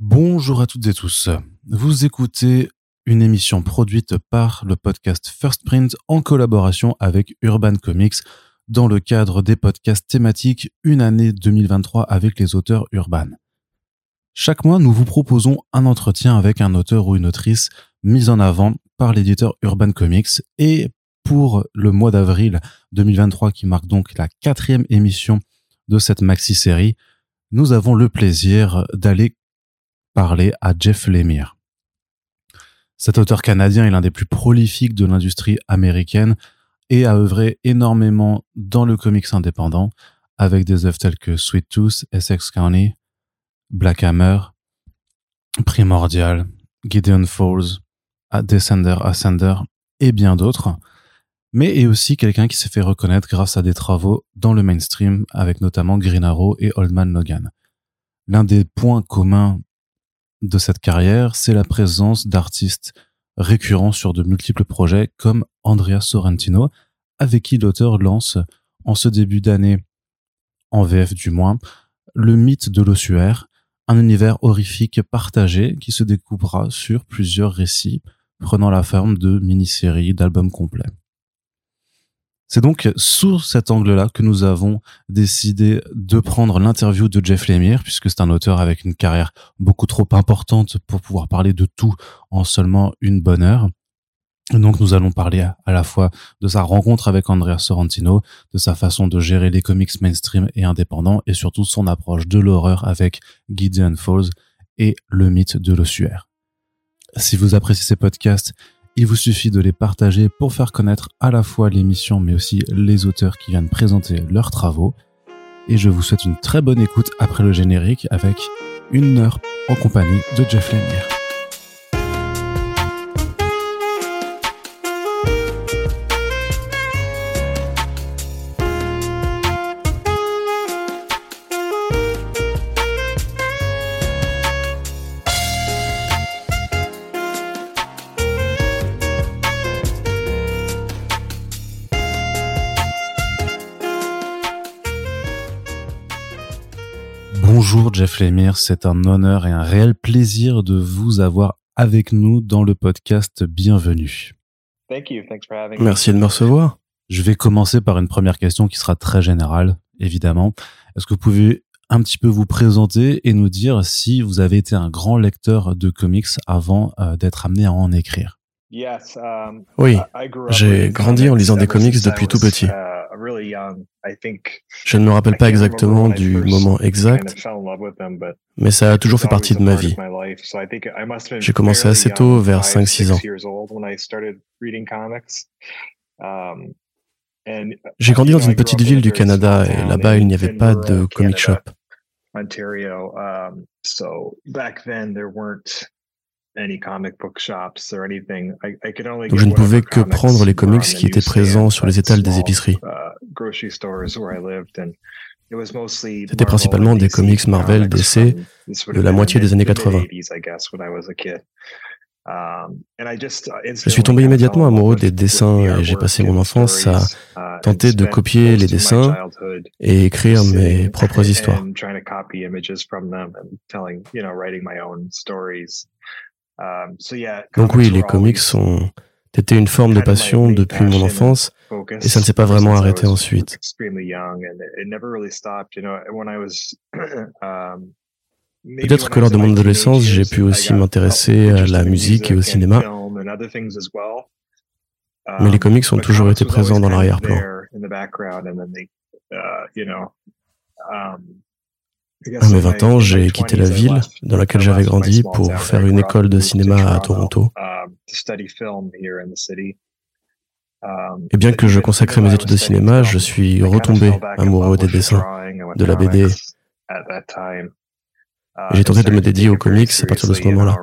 Bonjour à toutes et tous. Vous écoutez une émission produite par le podcast First Print en collaboration avec Urban Comics dans le cadre des podcasts thématiques Une année 2023 avec les auteurs Urban. Chaque mois, nous vous proposons un entretien avec un auteur ou une autrice mis en avant par l'éditeur Urban Comics et pour le mois d'avril 2023 qui marque donc la quatrième émission de cette maxi-série, nous avons le plaisir d'aller parler à Jeff Lemire. Cet auteur canadien est l'un des plus prolifiques de l'industrie américaine et a œuvré énormément dans le comics indépendant avec des œuvres telles que Sweet Tooth, Essex County, Black Hammer, Primordial, Gideon Falls, Descender, Ascender et bien d'autres, mais est aussi quelqu'un qui s'est fait reconnaître grâce à des travaux dans le mainstream avec notamment Green Arrow et Old Man Logan. L'un des points communs de cette carrière, c'est la présence d'artistes récurrents sur de multiples projets comme Andrea Sorrentino, avec qui l'auteur lance, en ce début d'année, en VF du moins, le mythe de l'ossuaire, un univers horrifique partagé qui se découpera sur plusieurs récits, prenant la forme de mini-séries, d'albums complets. C'est donc sous cet angle-là que nous avons décidé de prendre l'interview de Jeff Lemire, puisque c'est un auteur avec une carrière beaucoup trop importante pour pouvoir parler de tout en seulement une bonne heure. Donc nous allons parler à, la fois de sa rencontre avec Andrea Sorrentino, de sa façon de gérer les comics mainstream et indépendants, et surtout son approche de l'horreur avec Gideon Falls et le mythe de l'ossuaire. Si vous appréciez ces podcasts, il vous suffit de les partager pour faire connaître à la fois l'émission mais aussi les auteurs qui viennent présenter leurs travaux. Et je vous souhaite une très bonne écoute après le générique avec une heure en compagnie de Jeff Lemire. Lemire, c'est un honneur et un réel plaisir de vous avoir avec nous dans le podcast Bienvenue. Merci de me recevoir. Je vais commencer par une première question qui sera très générale, évidemment. Est-ce que vous pouvez un petit peu vous présenter et nous dire si vous avez été un grand lecteur de comics avant euh, d'être amené à en écrire? Um, Oui, j'ai grandi en lisant des comics depuis tout petit. Uh, je ne me rappelle pas exactement du moment exact, mais ça a toujours fait partie de ma vie. J'ai commencé assez tôt, vers 5-6 ans. Um, J'ai grandi dans une petite ville du Canada et là-bas il n'y avait pas de comic shop. Donc je ne pouvais que prendre les comics qui étaient présents sur les étals des épiceries. Uh, C'était principalement des comics Marvel, DC, de la moitié des années 80. Um, je suis tombé immédiatement amoureux des dessins et j'ai passé mon enfance à uh, tenter de copier les dessins et écrire mes propres histoires. Um, Donc oui, les comics ont été une forme de passion depuis mon enfance et ça ne s'est pas vraiment arrêté ensuite. Um, Peut-être que lors de mon adolescence, j'ai pu aussi m'intéresser à la musique et au cinéma. Mais les comics ont toujours été présents dans l'arrière-plan. À mes 20 ans, j'ai quitté la ville dans laquelle j'avais grandi pour faire une école de cinéma à Toronto. Et bien que je consacrais mes études de cinéma, je suis retombé amoureux des dessins, de la BD. J'ai tenté de me dédier aux comics à partir de ce moment-là,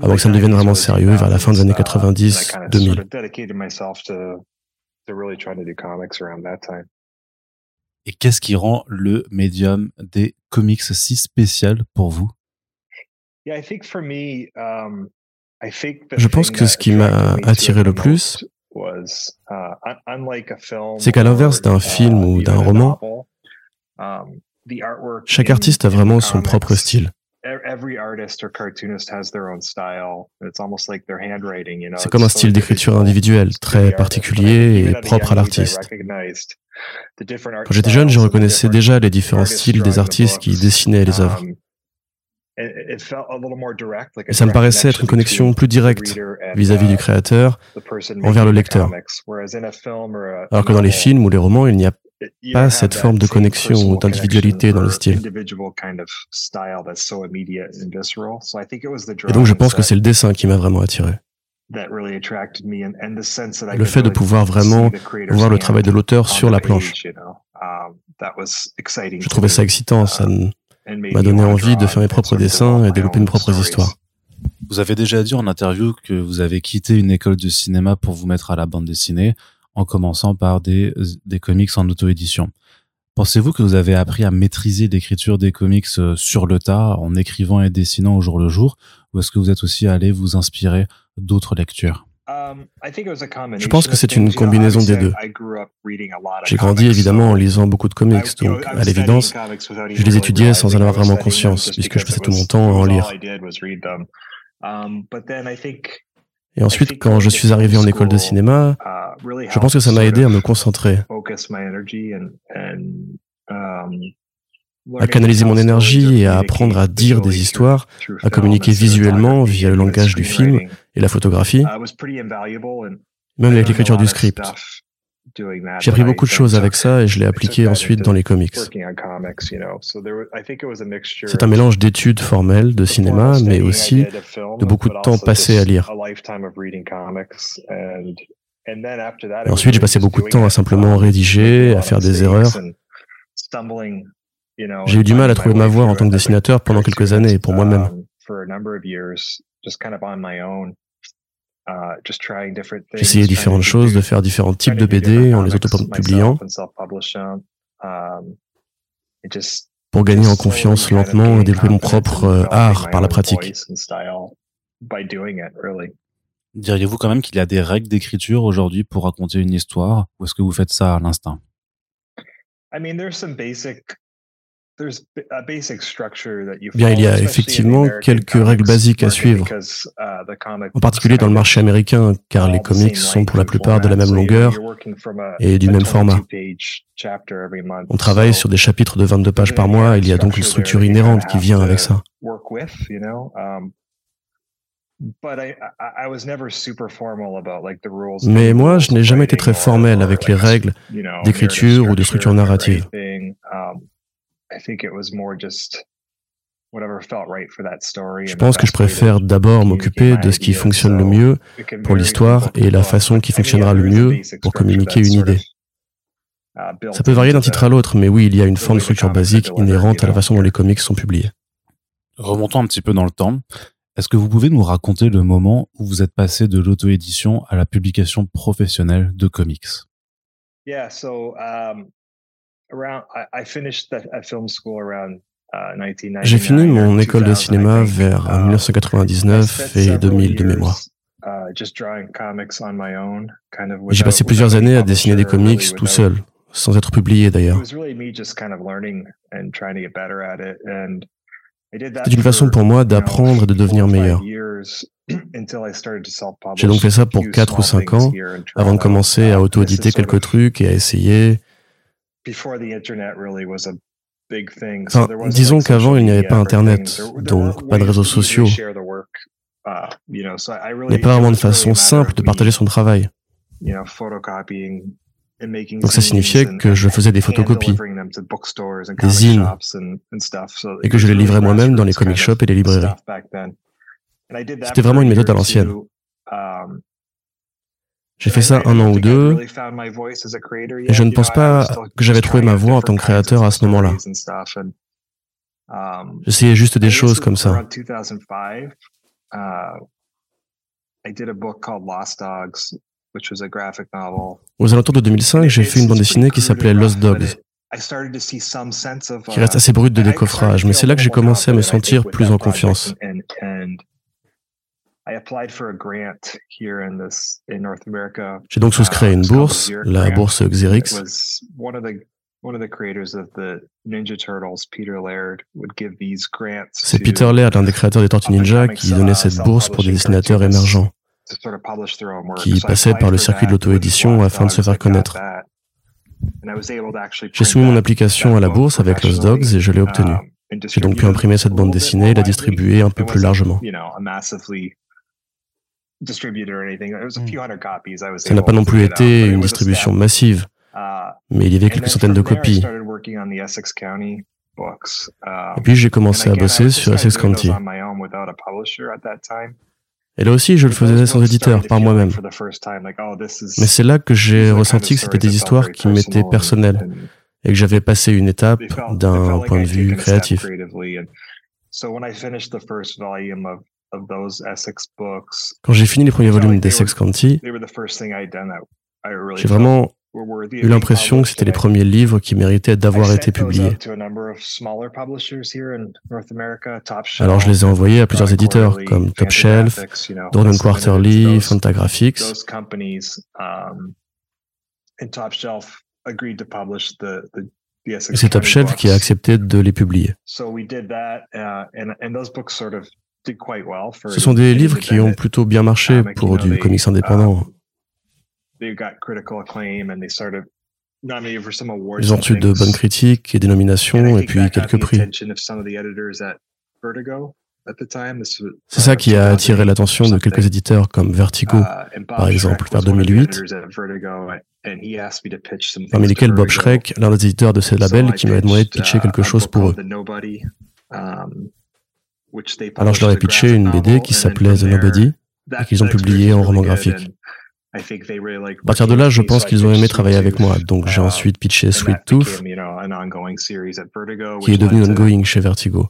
avant que ça ne devienne vraiment sérieux vers la fin des années 90-2000. Et qu'est-ce qui rend le médium des comics si spécial pour vous? Um, Je pense que ce qui m'a attiré le plus, uh, c'est qu'à l'inverse d'un uh, film ou d'un roman, um, chaque artiste a vraiment son propre style. C'est comme un style d'écriture individuel, très particulier et propre à l'artiste. Quand j'étais jeune, je reconnaissais déjà les différents styles des artistes qui dessinaient les œuvres. Um, et ça me paraissait être une connexion plus directe vis-à-vis du uh, créateur envers le lecteur. Alors que dans les films ou les romans, il n'y a pas cette forme de connexion ou d'individualité dans le style. Et donc je pense que c'est le dessin qui m'a vraiment attiré. Le fait de pouvoir vraiment voir le travail de l'auteur sur la planche. Um, je trouvais ça excitant, ça uh, m'a donné envie de faire mes propres dessins et développer mes propres histoires. Vous avez déjà dit en interview que vous avez quitté une école de cinéma pour vous mettre à la bande dessinée, en commençant par des, des comics en auto-édition. Pensez-vous que vous avez appris à maîtriser l'écriture des comics euh, sur le tas, en écrivant et dessinant au jour le jour, ou est-ce que vous êtes aussi allé vous inspirer d'autres lectures? Um, je pense que c'est une combinaison des deux. J'ai grandi évidemment en lisant beaucoup de comics, donc à l'évidence, je les étudiais sans en avoir vraiment conscience, puisque je passais tout mon temps à en lire. Um, Et ensuite, quand je suis arrivé en école de cinéma, uh, je pense que ça m'a aidé à me concentrer, à canaliser mon énergie et à apprendre à dire des histoires, à communiquer visuellement via le langage du film et la photographie, même avec l'écriture du script. J'ai appris beaucoup de choses avec ça et je l'ai appliqué ensuite dans les comics. C'est un mélange d'études formelles, de cinéma, mais aussi de beaucoup de temps passé à lire. Et ensuite, j'ai passé beaucoup de temps à simplement rédiger, à faire des erreurs. J'ai eu du mal à trouver ma voie en tant que dessinateur pendant quelques années pour moi-même. J'ai essayé différentes choses, de faire différents types de BD en les auto-publiant pour gagner en confiance lentement et développer mon propre euh, art par la pratique. Diriez-vous quand même qu'il y a des règles d'écriture aujourd'hui pour raconter une histoire ou est-ce que vous faites ça à l'instinct? Bien, il y a effectivement quelques règles basiques à suivre, uh, en particulier dans le marché américain, car les comics sont pour la plupart de la même longueur et du même format. On travaille sur des chapitres de 22 pages par mois, il y a donc une structure inhérente qui vient avec ça. Mais moi, je n'ai jamais été très formel avec les règles d'écriture ou de structure narrative. Je pense que je préfère d'abord m'occuper de ce qui fonctionne le mieux pour l'histoire et la façon qui fonctionnera le mieux pour communiquer une idée. Uh, Ça peut varier d'un titre à l'autre, mais oui, il y a une forme de structure basique inhérente à la façon dont les comics sont publiés. Remontons un petit peu dans le temps. Est-ce que vous pouvez nous raconter le moment où vous êtes passé de l'auto-édition à la publication professionnelle de comics? Um, j'ai fini mon école de cinéma vers 1999 uh, et 2000 de mémoire. Uh, j'ai passé plusieurs années à dessiner des comics tout seul, sans être publié d'ailleurs. C'est une façon pour moi d'apprendre et de devenir meilleur. J'ai donc fait ça pour 4 ou 5 ans avant de commencer à auto-éditer quelques trucs et à essayer, disons qu'avant, il n'y avait pas Internet, donc pas de réseaux sociaux. Uh, il n'y a pas vraiment de façon simple de partager son travail. Donc ça signifiait que je faisais des photocopies, des zines, et que je les livrais moi-même dans les comic shops et les librairies. C'était vraiment une méthode à l'ancienne. J'ai fait ça un an ou deux, et je ne pense pas que j'avais trouvé ma voie en tant que créateur à ce moment-là. J'essayais juste des choses comme ça. Aux alentours de 2005, j'ai fait une bande dessinée qui s'appelait Lost Dogs, qui reste assez brute de décoffrage, mais c'est là que j'ai commencé à me sentir plus en confiance. J'ai donc souscrit à une bourse, la bourse Xerix. C'est Peter Laird, l'un des créateurs des Tortues Ninja, qui donnait cette bourse pour des dessinateurs émergents, qui passaient par le circuit de l'auto-édition afin de se faire connaître. J'ai soumis mon application à la bourse avec Lost Dogs et je l'ai obtenue. J'ai donc pu imprimer cette bande dessinée et la distribuer un peu plus largement. Ça n'a pas non plus été une distribution massive, mais il y avait quelques centaines de copies. Et puis j'ai commencé à bosser sur Essex County. Et là aussi, je le faisais sans éditeur, par moi-même. Mais c'est là que j'ai ressenti que c'était des histoires qui m'étaient personnelles et que j'avais passé une étape d'un point de vue créatif. Quand j'ai fini les premiers volumes d'Essex County, j'ai vraiment eu l'impression que c'était les premiers livres qui méritaient d'avoir été publiés. Alors je les ai envoyés à plusieurs éditeurs comme Top Shelf, Dornan Quarterly, Fantagraphics. Et c'est Top Shelf qui a accepté de les publier. Ce sont des livres qui ont plutôt bien marché pour du comics indépendant. Ils ont reçu de bonnes critiques et des nominations et puis quelques prix. C'est ça qui a attiré l'attention de quelques éditeurs comme Vertigo, uh, par exemple, vers 2008, parmi lesquels Bob Schreck, l'un des éditeurs de ces labels, qui m'a demandé de pitcher quelque uh, chose pour eux. Um, Alors je leur ai pitché une BD qui s'appelait The Nobody et qu'ils ont publié en roman graphique. À partir de là, je pense qu'ils ont aimé travailler avec moi, donc j'ai uh, ensuite pitché Sweet Tooth, qui est devenu ongoing chez Vertigo.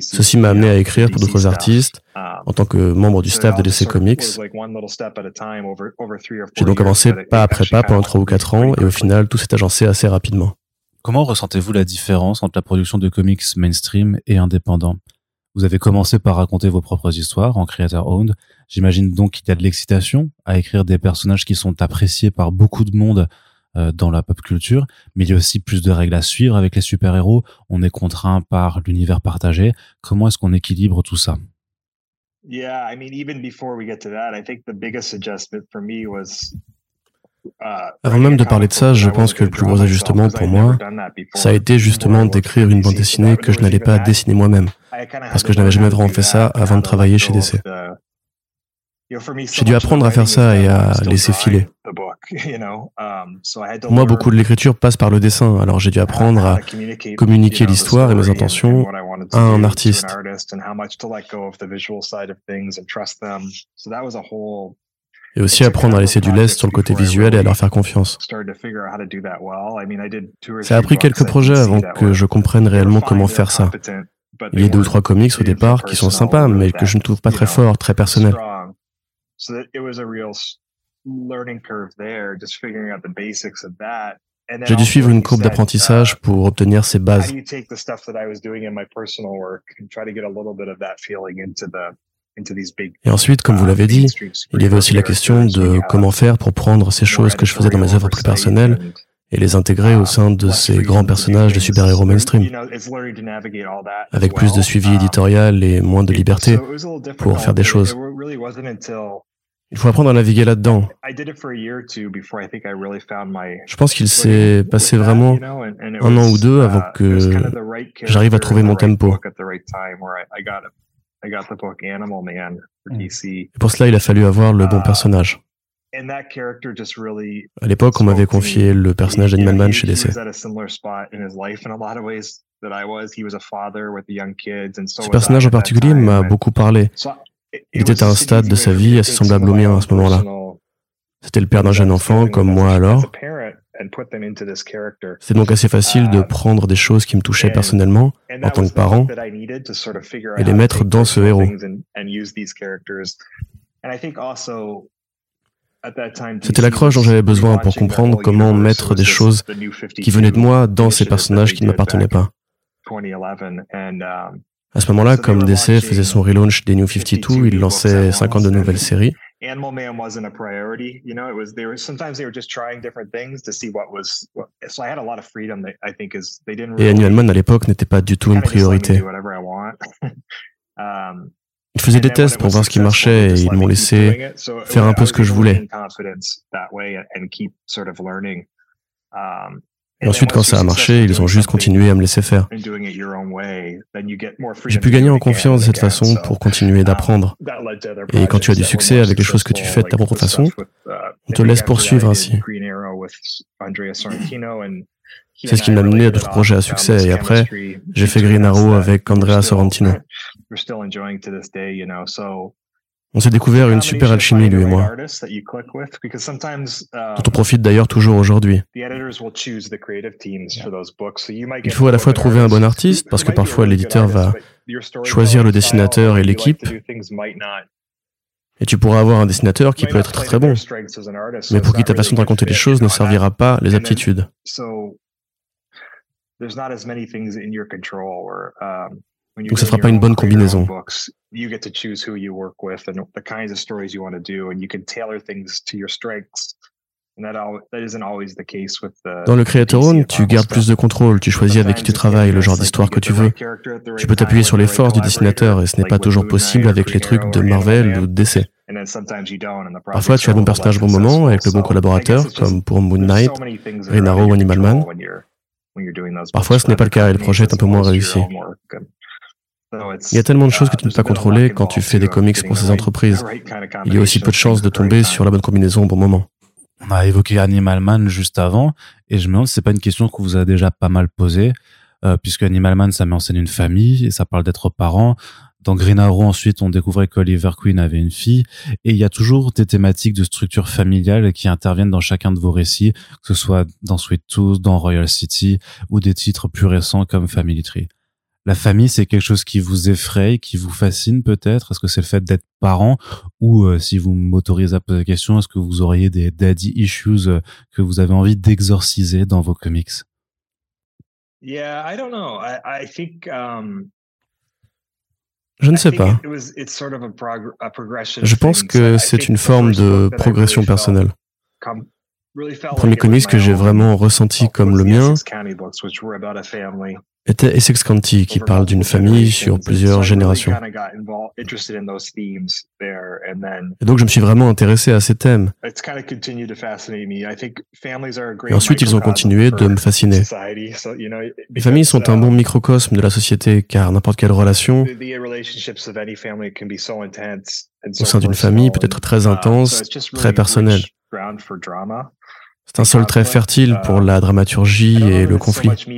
Ceci m'a amené à écrire pour d'autres artistes um, en tant que membre du staff de DC Comics. J'ai donc avancé pas après pas pendant trois ou quatre ans et au final, tout s'est agencé assez rapidement. Comment ressentez-vous la différence entre la production de comics mainstream et indépendant? Vous avez commencé par raconter vos propres histoires en creator owned J'imagine donc qu'il y a de l'excitation à écrire des personnages qui sont appréciés par beaucoup de monde euh, dans la pop culture, mais il y a aussi plus de règles à suivre avec les super-héros. On est contraint par l'univers partagé. Comment est-ce qu'on équilibre tout ça? Avant même de parler de ça, je pense que le plus gros ajustement pour moi, ça a été justement d'écrire une bande dessinée que je n'allais pas dessiner moi-même, parce que je n'avais jamais vraiment fait ça avant de travailler chez DC. J'ai dû apprendre à faire ça et à laisser filer. Moi, beaucoup de l'écriture passe par le dessin, alors j'ai dû apprendre à communiquer l'histoire et mes intentions à un artiste. Et aussi apprendre à laisser du lest sur le côté visuel et à leur faire confiance. Ça a pris quelques projets avant que je comprenne réellement comment faire ça. Il y a deux ou trois comics au départ qui sont sympas, mais que je ne trouve pas très forts, très personnels. J'ai dû suivre une courbe d'apprentissage pour obtenir ces bases. Et ensuite, comme vous uh, l'avez dit, il y avait aussi la question de comment faire pour prendre ces choses que je faisais dans mes œuvres plus personnelles et les intégrer au sein de ces grands personnages de super-héros mainstream, avec plus de suivi éditorial et moins de liberté pour faire des choses. Il faut apprendre à naviguer là-dedans. Je pense qu'il s'est passé vraiment un an ou deux avant que j'arrive à trouver mon tempo. Et pour cela, il a fallu avoir le bon uh, personnage. À l'époque, on m'avait confié le personnage d'Animal Man chez DC. Ce personnage en particulier m'a beaucoup parlé. Il était à un stade de sa vie assez semblable au mien à ce moment-là. C'était le père d'un jeune enfant comme moi alors. C'est donc assez facile de prendre des choses qui me touchaient personnellement en tant que parent et les mettre dans ce héros. C'était l'accroche dont j'avais besoin pour comprendre comment mettre des choses qui venaient de moi dans ces personnages qui ne m'appartenaient pas. À ce moment-là, comme DC faisait son relaunch des New 52, il lançait 52 nouvelles séries. Animal Man wasn't a priority. You know, it was they were sometimes they were just trying different things to see what was. What, so I had a lot of freedom. That I think is they didn't. Really, Et Animal Man à l'époque n'était pas du tout une priorité. um, ils faisaient des tests pour voir ce qui marchait et ils m'ont laissé faire un peu ce que je voulais. Et ensuite, quand ça a marché, ils ont juste continué à me laisser faire. J'ai pu gagner en confiance de cette façon pour continuer d'apprendre. Et quand tu as du succès avec les choses que tu fais de ta propre façon, on te laisse poursuivre ainsi. C'est ce qui m'a mené à d'autres projets à succès. Et après, j'ai fait Green Arrow avec Andrea Sorrentino. On s'est découvert une super alchimie, lui et moi, dont on profite d'ailleurs toujours aujourd'hui. Il faut à la fois trouver un bon artiste, parce que parfois l'éditeur va choisir le dessinateur et l'équipe, et tu pourras avoir un dessinateur qui peut être très très bon, mais pour qui ta façon de raconter les choses ne servira pas les aptitudes. Donc ça fera pas une bonne combinaison. Dans le Creator Own, tu gardes plus de contrôle, tu choisis avec qui tu travailles, le genre d'histoire que tu veux. Tu peux t'appuyer sur les forces du dessinateur et ce n'est pas toujours possible avec les trucs de Marvel ou de DC. Parfois, tu as le bon personnage au bon moment avec le bon collaborateur, comme pour Moon Knight, Green Arrow ou Animal Man. Parfois, ce n'est pas le cas et le projet est un peu moins réussi. Il y a tellement de choses que tu ne peux pas contrôler quand tu fais des comics pour ces entreprises. Il y a aussi peu de chances de tomber sur la bonne combinaison au bon moment. On a évoqué Animal Man juste avant, et je me demande si c'est pas une question que vous a déjà pas mal posée, euh, puisque Animal Man, ça met en scène une famille, et ça parle d'être parent. Dans Green Arrow, ensuite, on découvrait qu'Oliver Queen avait une fille, et il y a toujours des thématiques de structure familiale qui interviennent dans chacun de vos récits, que ce soit dans Sweet Tooth, dans Royal City, ou des titres plus récents comme Family Tree la famille, c'est quelque chose qui vous effraie, qui vous fascine peut-être? Est-ce que c'est le fait d'être parent? Ou euh, si vous m'autorisez à poser la question, est-ce que vous auriez des daddy issues euh, que vous avez envie d'exorciser dans vos comics? Yeah, I don't know. I, think, um... Je ne sais pas. Je pense que c'est une forme de progression personnelle. Le premier comics que j'ai vraiment ressenti comme le mien, Essex County, qui parle d'une famille sur plusieurs générations? Et donc je me suis vraiment intéressé à ces thèmes. Et ensuite ils ont continué de me fasciner. Les familles sont un bon microcosme de la société, car n'importe quelle relation au sein d'une famille peut être très intense, très personnelle. C'est un sol très fertile pour la dramaturgie et le conflit. Je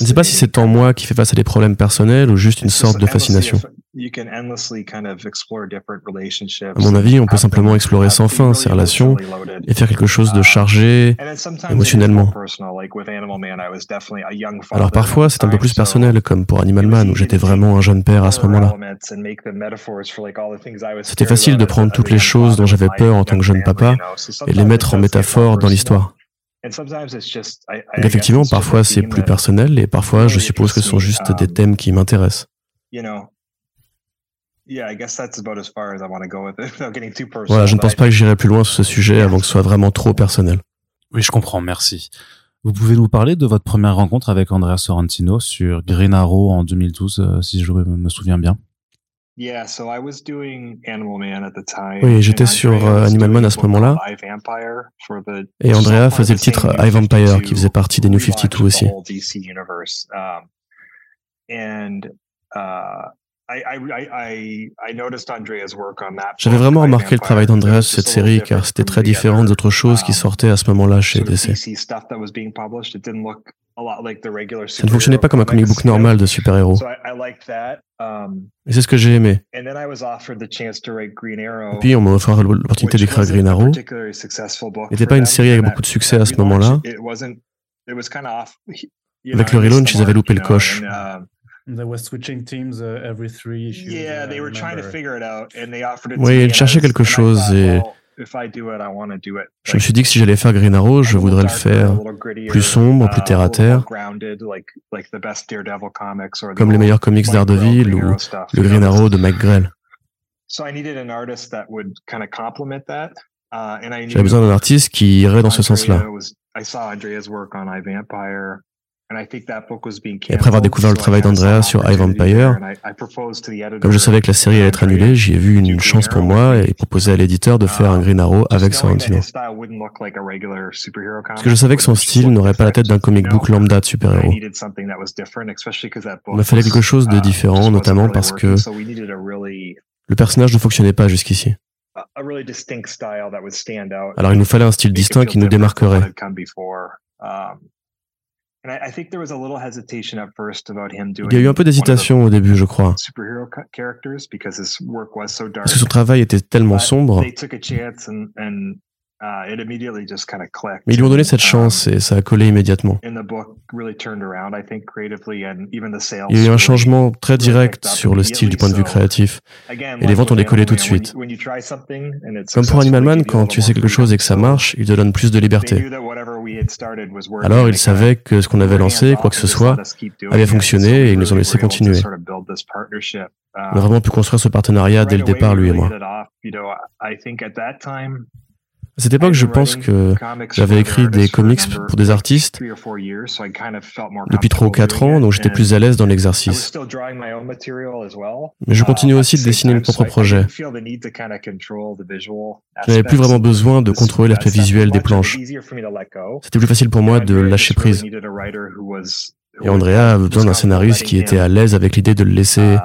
ne sais pas si c'est en moi qui fait face à des problèmes personnels ou juste une sorte de fascination. À mon avis, on peut simplement explorer sans fin ces relations et faire quelque chose de chargé émotionnellement. Alors parfois, c'est un peu plus personnel, comme pour Animal Man, où j'étais vraiment un jeune père à ce moment-là. C'était facile de prendre toutes les choses dont j'avais peur en tant que jeune papa et les mettre en métaphore dans l'histoire. Donc effectivement, parfois c'est plus personnel et parfois je suppose que ce sont juste des thèmes qui m'intéressent. Voilà, je ne pense pas que j'irai plus loin sur ce sujet avant que ce soit vraiment trop personnel. Oui, je comprends, merci. Vous pouvez nous parler de votre première rencontre avec Andrea Sorrentino sur Green Arrow en 2012, euh, si je me souviens bien? Oui, j'étais sur euh, Animal Man à ce moment-là. Et Andrea faisait le titre I Vampire, qui faisait partie des New 52 aussi. J'avais vraiment remarqué le travail d'Andreas sur cette série car c'était très différent d'autres choses qui um, sortaient à ce moment-là chez DC. Ça ne fonctionnait pas comme un comic book normal de super-héros. Um, Et c'est ce que j'ai aimé. Et puis on m'a offert l'opportunité d'écrire Green Arrow. N'était pas une série avec beaucoup de succès à ce moment-là. Avec le relaunch, ils avaient loupé le coche. Oui, ils cherchaient quelque chose et je me suis dit que si j'allais faire Green Arrow, je voudrais le faire plus sombre, plus terre à terre, comme les meilleurs comics d'Ardeville ou le Green Arrow de Mike Grell. J'avais besoin d'un artiste qui irait dans ce sens-là. Et après avoir découvert le travail d'Andrea sur iVampire, comme je savais que la série allait être annulée, j'y ai vu une chance pour moi et proposé à l'éditeur de faire un Green Arrow avec Sorrentino. Parce que je savais que son style n'aurait pas la tête d'un comic book lambda de super-héros. Il me fallait quelque chose de différent, notamment parce que le personnage ne fonctionnait pas jusqu'ici. Alors il nous fallait un style distinct qui nous démarquerait. Il y a eu un peu d'hésitation au début, je crois. Parce que son travail était tellement sombre. Uh, Mais ils lui ont donné cette chance et ça a collé immédiatement. Il y a eu un changement très direct sur le style du point de vue créatif. Et les ventes ont décollé tout de suite. Comme pour Animal Man, quand tu sais quelque chose et que ça marche, il te donne plus de liberté. Alors ils savaient que ce qu'on avait lancé, quoi que ce soit, avait fonctionné et ils nous ont laissé continuer. On a vraiment pu construire ce partenariat dès le départ, lui et moi. À cette époque, je pense que j'avais écrit des comics pour des artistes depuis 3 ou 4 ans, donc j'étais plus à l'aise dans l'exercice. Mais je continuais aussi de dessiner mes propres projets. Je n'avais plus vraiment besoin de contrôler l'aspect visuel des planches. C'était plus facile pour moi de lâcher prise. Et Andrea a besoin d'un scénariste qui était à l'aise avec l'idée de le laisser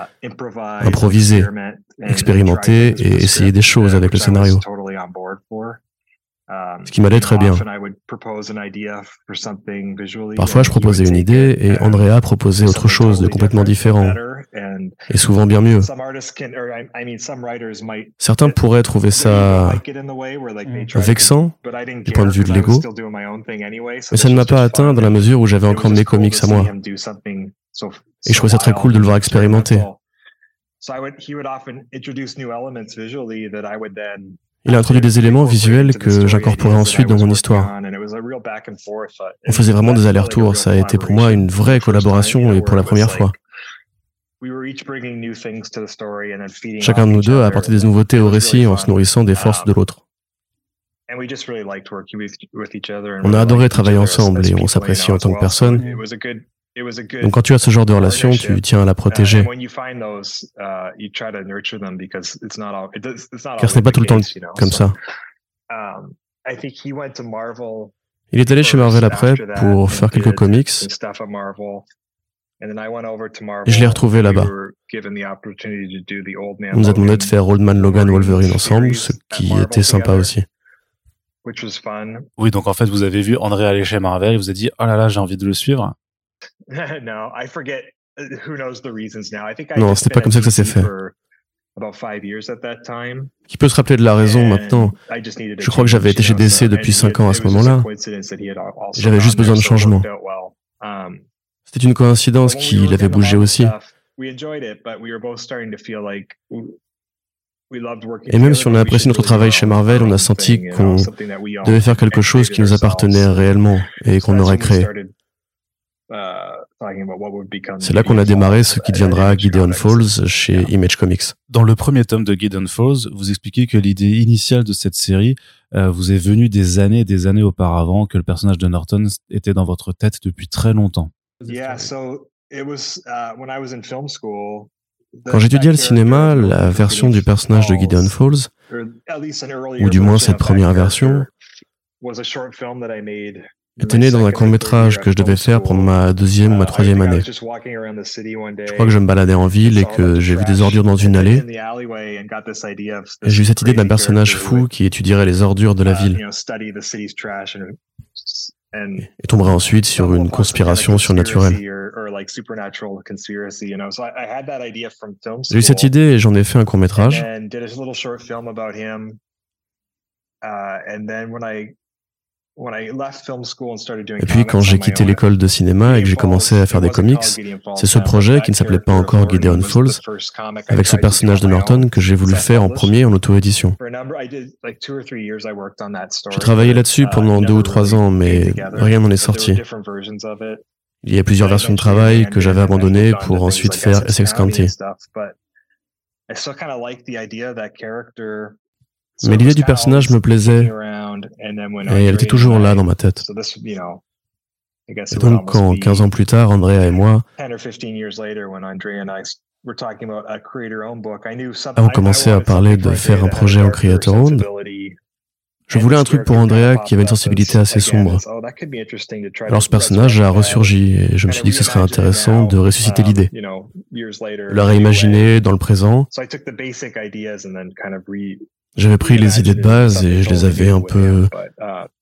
improviser, expérimenter et essayer des choses avec le scénario. Um, ce qui m'allait très bien. Parfois, je proposais une idée et Andrea proposait autre chose de complètement différent et souvent bien mieux. Certains pourraient trouver ça vexant du point de vue de l'ego, mais ça ne m'a pas atteint dans la mesure où j'avais encore mes comics à moi. Et je trouvais ça très cool de le voir expérimenter. Il a introduit des éléments visuels que j'incorporais ensuite dans mon histoire. On faisait vraiment des allers-retours. Ça a été pour moi une vraie collaboration et pour la première fois. Chacun de nous deux a apporté des nouveautés au récit en se nourrissant des forces de l'autre. On a adoré travailler ensemble et on s'apprécie en tant que personne. Donc quand tu as ce genre de relation, tu tiens à la protéger. Uh, Car ce n'est pas tout le temps comme ça. Um, Il est allé chez Marvel après pour faire quelques comics. Et je l'ai retrouvé là-bas. On nous a demandé de faire Old Man Logan Wolverine ensemble, ce qui était sympa aussi. Oui, donc en fait, vous avez vu André aller chez Marvel et vous avez dit, oh là là, j'ai envie de le suivre. Non, c'était pas comme ça que ça s'est fait. Qui peut se rappeler de la raison maintenant? Je crois que j'avais été chez DC depuis 5 ans à ce moment-là. J'avais juste besoin de changement. Um, c'était une coïncidence qu'il avait bougé aussi. Et même si on a apprécié notre travail chez Marvel, on a senti qu'on devait faire quelque chose qui nous appartenait réellement et qu'on aurait créé. C'est là qu'on a démarré ce qui deviendra Gideon Falls chez Image Comics. Dans le premier tome de Gideon Falls, vous expliquez que l'idée initiale de cette série euh, vous est venue des années et des années auparavant, que le personnage de Norton était dans votre tête depuis très longtemps. Quand j'étudiais le cinéma, la version du personnage de Gideon Falls, ou du moins cette première version, était né dans un court métrage que je devais faire pour ma deuxième ou ma troisième année. Je crois que je me baladais en ville et que j'ai vu des ordures dans une allée. J'ai eu cette idée d'un personnage fou qui étudierait les ordures de la ville. Et tomberait ensuite sur une conspiration surnaturelle. J'ai eu cette idée et j'en ai fait un court métrage. Et puis quand j'ai quitté l'école de cinéma et que j'ai commencé à faire des comics, c'est ce projet qui ne s'appelait pas encore Gideon Falls, avec ce personnage de Norton que j'ai voulu faire en premier en auto-édition. J'ai travaillé là-dessus uh, pendant deux ou trois ans, mais rien n'en est sorti. Il y a plusieurs versions de travail que j'avais abandonnées pour ensuesite faire Essex County. Mais l'idée du personnage me plaisait et elle était toujours là dans ma tête. Et donc quand 15 ans plus tard, Andrea et moi avons commencé à parler de faire un projet en Creator Owned, je voulais un truc pour Andrea qui avait une sensibilité assez sombre. Alors ce personnage a ressurgi et je me suis dit que ce serait intéressant de ressusciter l'idée, de la réimaginer dans le présent. J'avais pris les idées de base et je les avais un peu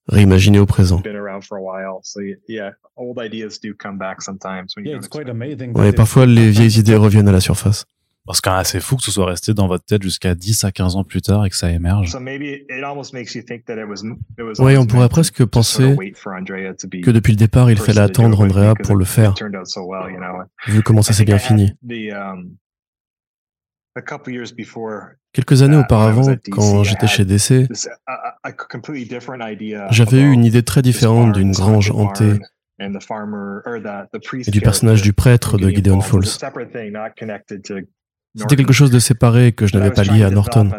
réimaginées au présent. Oui, parfois les vieilles idées reviennent à la surface. Parce c'est assez fou que ce soit resté dans votre tête jusqu'à 10 à 15 ans plus tard et que ça émerge. Oui, on pourrait presque penser que depuis le départ, il fallait attendre Andrea pour le faire, vu comment ça s'est bien fini. Um, Quelques années auparavant, quand j'étais chez DC, j'avais eu une idée très différente d'une grange hantée et du personnage du prêtre de Gideon Falls. C'était quelque chose de séparé que je n'avais pas lié à Norton,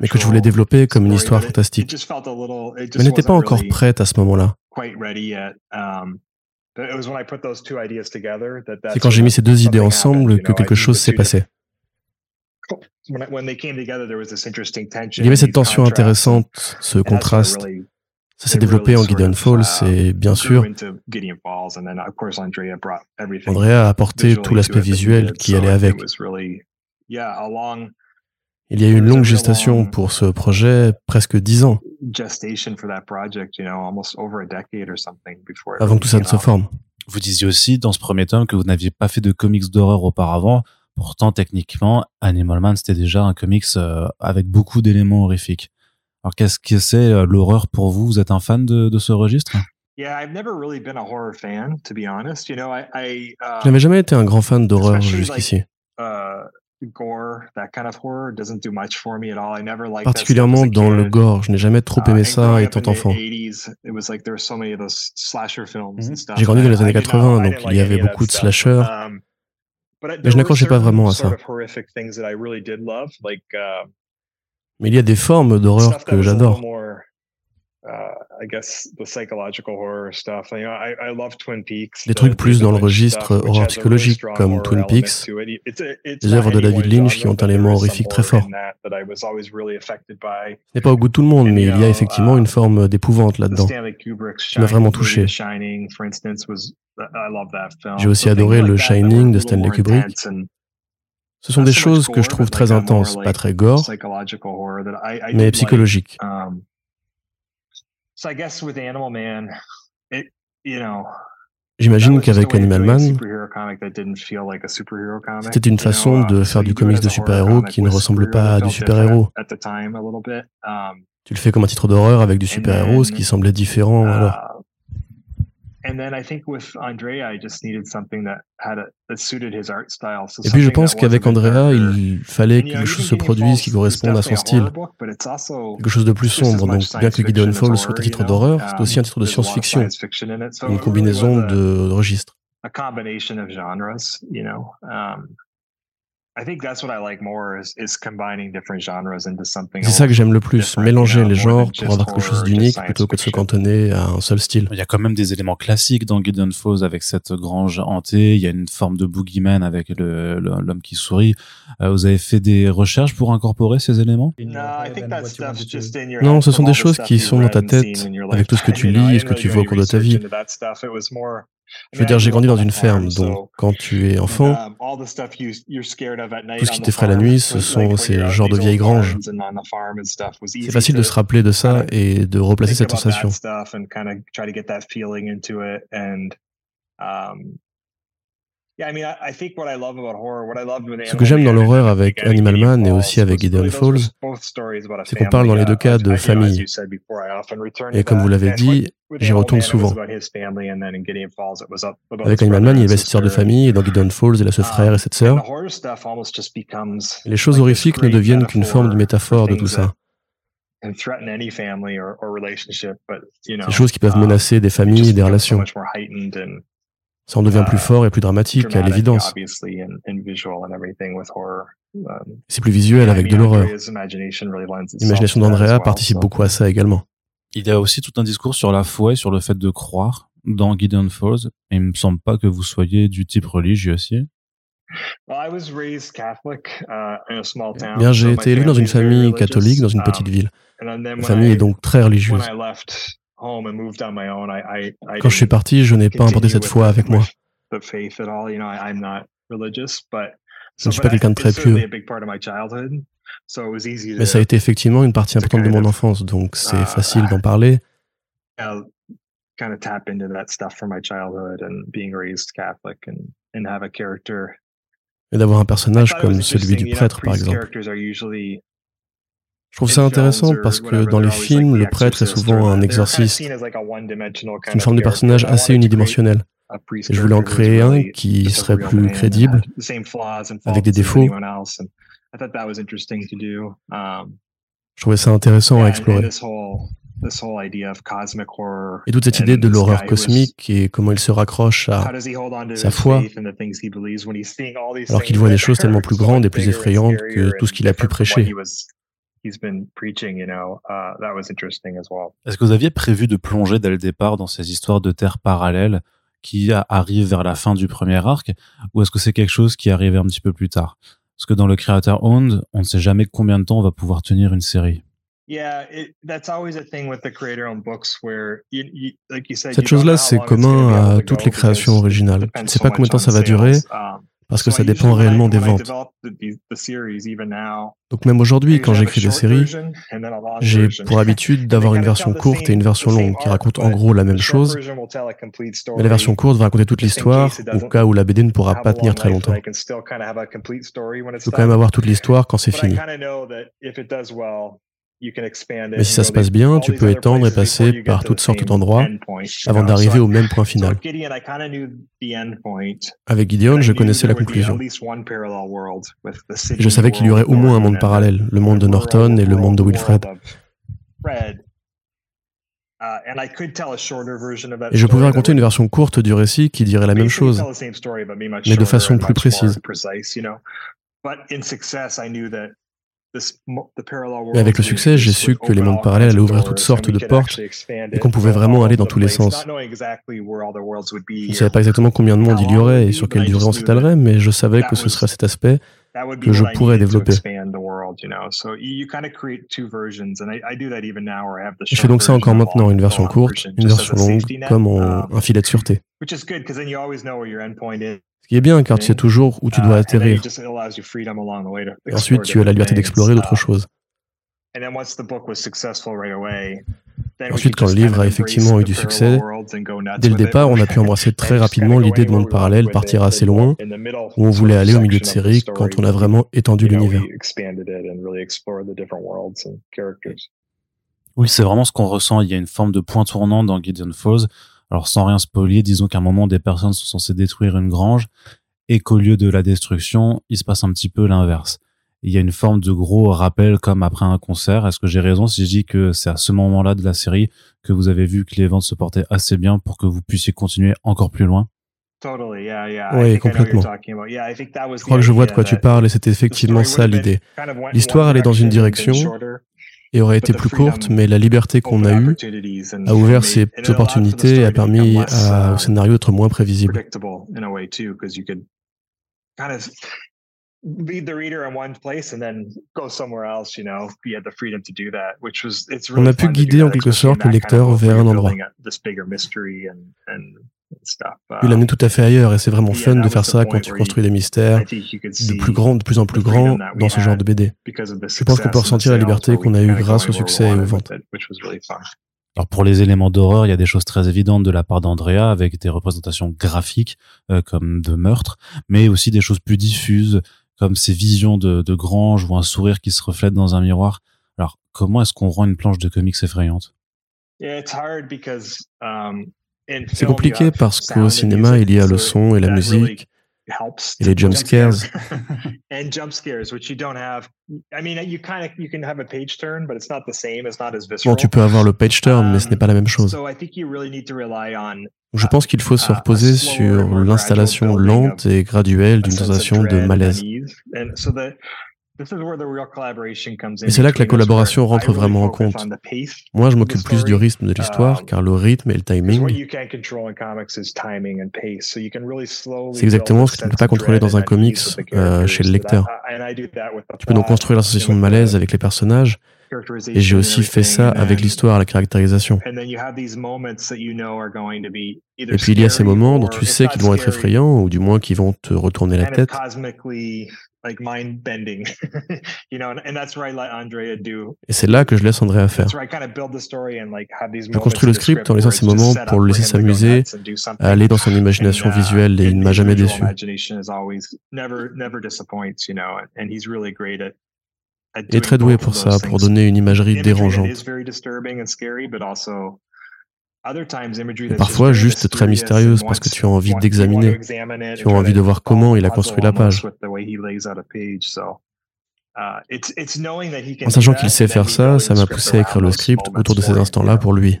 mais que je voulais développer comme une histoire fantastique. Mais n'était pas encore prête à ce moment-là. C'est quand j'ai mis ces deux idées ensemble que quelque chose s'est passé. Il y avait cette tension intéressante, ce contraste. Ça s'est développé en Gideon Falls uh, et bien sûr, Andrea a apporté tout l'aspect visuel qui allait avec. Il y a eu une longue gestation pour ce projet, presque dix ans, avant que tout ça ne se forme. Vous disiez aussi dans ce premier tome que vous n'aviez pas fait de comics d'horreur auparavant. Pourtant, techniquement, Animal Man, c'était déjà un comics euh, avec beaucoup d'éléments horrifiques. Alors, qu'est-ce que c'est euh, l'horreur pour vous? Vous êtes un fan de, ce registre? Je n'avais jamais été un grand fan d'horreur jusqu'ici? Particulièrement dans le gore, je n'ai jamais trop uh, aimé ça étant enfant. Mm-hmm. J'ai grandi dans les années 80, donc il y avait beaucoup de slashers. Um, mais je n'accrochais pas vraiment à ça. Mais il y a des formes d'horreur que j'adore. Des trucs plus dans le registre horreur psychologique, comme Twin Peaks, des œuvres de David Lynch qui ont un élément horrifique très fort. Ce n'est pas au goût de tout le monde, mais il y a effectivement une forme d'épouvante là-dedans, qui m'a vraiment touché. J'ai aussi adoré le Shining de Stanley Kubrick. Ce sont des choses que je trouve très intenses, pas très gore, mais psychologiques. J'imagine qu'avec Animal Man, c'était une façon de faire du comics de super-héros qui ne ressemble pas à du super-héros. Um, tu le fais comme un titre d'horreur avec du super-héros, ce qui semblait différent alors. Et puis je pense qu'avec Andrea, il fallait que quelque chose se produise qui corresponde à son style. Quelque chose de plus sombre. Donc bien que Gideon Falls soit un titre d'horreur, c'est aussi un titre de science-fiction. Une combinaison de registres. C'est ça que j'aime le plus, mélanger les genres pour avoir quelque chose d'unique plutôt que de se cantonner à un seul style. Il y a quand même des éléments classiques dans Gideon Falls avec cette grange hantée, il y a une forme de boogeyman avec l'homme qui sourit. Euh, vous avez fait des recherches pour incorporer ces éléments? Non, ce sont des choses qui sont dans ta tête avec tout ce que tu lis et ce que tu vois au cours de ta vie. Je veux dire, j'ai grandi dans une ferme, donc quand tu es enfant, um, tout ce qui t'effraie la nuit, ce sont ces genres de vieilles granges. C'est facile de se rappeler de ça et de replacer cette sensation. Ce que j'aime dans l'horreur avec Animal Man et aussi avec Gideon Falls, c'est qu'on parle dans les deux cas de famille. Et comme vous l'avez dit, j'y retourne souvent. Avec Animal Man, il y avait cette histoire de famille, et dans Gideon Falls, il a ce um, frère et cette sœur. les choses horrifiques ne deviennent qu'une forme de métaphore de tout ça. Des choses qui peuvent um, menacer des familles et des relations. Ça en devient plus uh, fort et plus dramatique, à l'évidence. C'est plus visuel avec de l'horreur. L'imagination d'Andrea participe beaucoup à ça également. Il y a aussi tout un discours sur la foi et sur le fait de croire dans Gideon Falls. Et il me semble pas que vous soyez du type religieux aussi. Bien, j'ai été élevé dans une famille catholique dans une petite um, ville. Ma famille est donc très religieuse. Quand je suis parti, je n'ai pas emporté cette foi avec moi. Je ne suis pas quelqu'un de très pieux. Mais ça a été effectivement une partie importante de mon enfance, donc c'est uh, facile d'en parler. Et d'avoir un personnage comme celui du prêtre, par exemple. Je trouve ça intéressant parce que dans les films, le prêtre est souvent un exorciste. C'est une forme de personnage assez unidimensionnel. Et je voulais en créer un qui serait plus crédible, avec des défauts. Je trouvais ça intéressant à explorer. Et toute cette idée de l'horreur cosmique et comment il se raccroche à sa foi, alors qu'il voit des choses tellement plus grandes et plus effrayantes que tout ce qu'il a pu prêcher. Est-ce que vous aviez prévu de plonger dès le départ dans ces histoires de terres parallèles qui arrivent vers la fin du premier arc, ou est-ce que c'est quelque chose qui arrive un petit peu plus tard? Parce que dans le Creator Owned, on ne sait jamais combien de temps on va pouvoir tenir une série. Cette chose-là, c'est commun à toutes les créations originales. Tu ne sais pas combien de temps ça va durer, um, parce que ça dépend réellement des ventes. Donc même aujourd'hui, quand j'écris des séries, j'ai pour habitude d'avoir une version courte et une version longue qui racontent en gros la même chose, mais la version courte va raconter toute l'histoire au cas où la BD ne pourra pas tenir très longtemps. Il faut quand même avoir toute l'histoire quand c'est fini. Mais si ça se passe bien, tu peux étendre et passer par toutes sortes d'endroits avant d'arriver au même point final. Avec Gideon, je connaissais la conclusion. Je savais qu'il y aurait au moins un monde parallèle, le monde de Norton et le monde de Wilfred. Et je pouvais raconter une version courte du récit qui dirait la même chose, mais de façon plus précise. Mais avec le succès, j'ai su que les mondes parallèles allaient ouvrir toutes sortes de portes et qu'on pouvait vraiment aller dans tous les sens. Je ne savais pas exactement combien de mondes il y aurait et sur quelle durée on s'étalerait, mais je savais que ce serait cet aspect que je pourrais développer. Je fais donc ça encore maintenant, une version courte, une version longue, comme un filet de sûreté. Ce qui est bien car tu sais toujours où tu dois uh, atterrir. Et ensuite, tu as la liberté d'explorer d'autres choses. Ensuite, quand le livre a effectivement eu du succès, dès le départ, on a pu embrasser très rapidement l'idée de monde parallèle, partir assez loin, où on voulait aller au milieu de série quand on a vraiment étendu l'univers. Oui, c'est vraiment ce qu'on ressent. Il y a une forme de point tournant dans Gideon Falls alors sans rien spolier, disons qu'à un moment des personnes sont censées détruire une grange et qu'au lieu de la destruction, il se passe un petit peu l'inverse. Il y a une forme de gros rappel comme après un concert. Est-ce que j'ai raison si je dis que c'est à ce moment-là de la série que vous avez vu que les ventes se portaient assez bien pour que vous puissiez continuer encore plus loin? Oui, complètement. Je crois que je vois de quoi tu parles et c'était effectivement ça l'idée. L'histoire allait dans une direction et aurait été plus courte, mais la liberté qu'on a eue a ouvert ces opportunités et a permis au scénario d'être moins prévisible. On a pu guider en quelque sorte le lecteur vers un endroit. Il l'amener tout à fait ailleurs et c'est vraiment fun de faire ça quand tu construis des mystères de plus grands, de plus en plus grands dans ce genre de BD. Je pense qu'on peut ressentir la liberté qu'on a eue grâce au succès et aux ventes. Alors pour les éléments d'horreur, il y a des choses très évidentes de la part d'Andrea avec des représentations graphiques euh, comme de meurtre, mais aussi des choses plus diffuses comme ces visions de, de grange ou un sourire qui se reflète dans un miroir. Alors comment est-ce qu'on rend une planche de comics effrayante? C'est compliqué parce qu'au cinéma, il y a le son et la musique et les jump scares. Bon, tu peux avoir le page turn, mais ce n'est pas la même chose. Je pense qu'il faut se reposer sur l'installation lente et graduelle d'une sensation de malaise. Et c'est là que la collaboration rentre vraiment en compte. Moi, je m'occupe plus du rythme de l'histoire, um, car le rythme et le timing, c'est exactement ce que tu ne peux pas contrôler dans un comics euh, chez le lecteur. Tu peux donc construire la sensation de malaise avec les personnages, et j'ai aussi fait ça avec l'histoire, la caractérisation. Et puis il y a ces moments dont tu sais qu'ils vont être effrayants, ou du moins qu'ils vont te retourner la tête. Et c'est là que je laisse Andrea faire. Je construis le script en laissant ces moments pour le laisser s'amuser, aller dans son imagination uh, visuelle et il ne m'a jamais déçu. Il est très doué pour ça, pour donner une imagerie dérangeante. Parfois juste très mystérieuse parce que tu as envie d'examiner, tu as envie de voir comment il a construit la page. En sachant qu'il sait faire ça, ça m'a poussé à écrire le script autour de ces instants-là pour lui.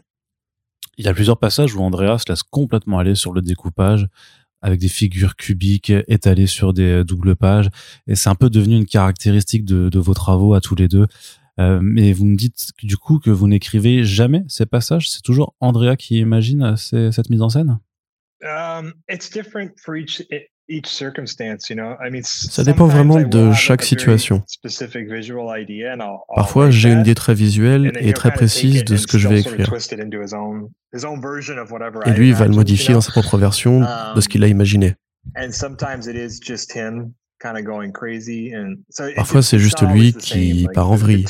Il y a plusieurs passages où Andrea se laisse complètement aller sur le découpage, avec des figures cubiques étalées sur des doubles pages. Et c'est un peu devenu une caractéristique de, de vos travaux à tous les deux. Euh, mais vous me dites du coup que vous n'écrivez jamais ces passages. C'est toujours Andrea qui imagine ces, cette mise en scène? Um, it's different for each, ça dépend vraiment de chaque situation. Parfois, j'ai une idée très visuelle et très précise de ce que je vais écrire. Et lui va le modifier dans sa propre version de ce qu'il a imaginé. Parfois, c'est juste lui qui part en vrille.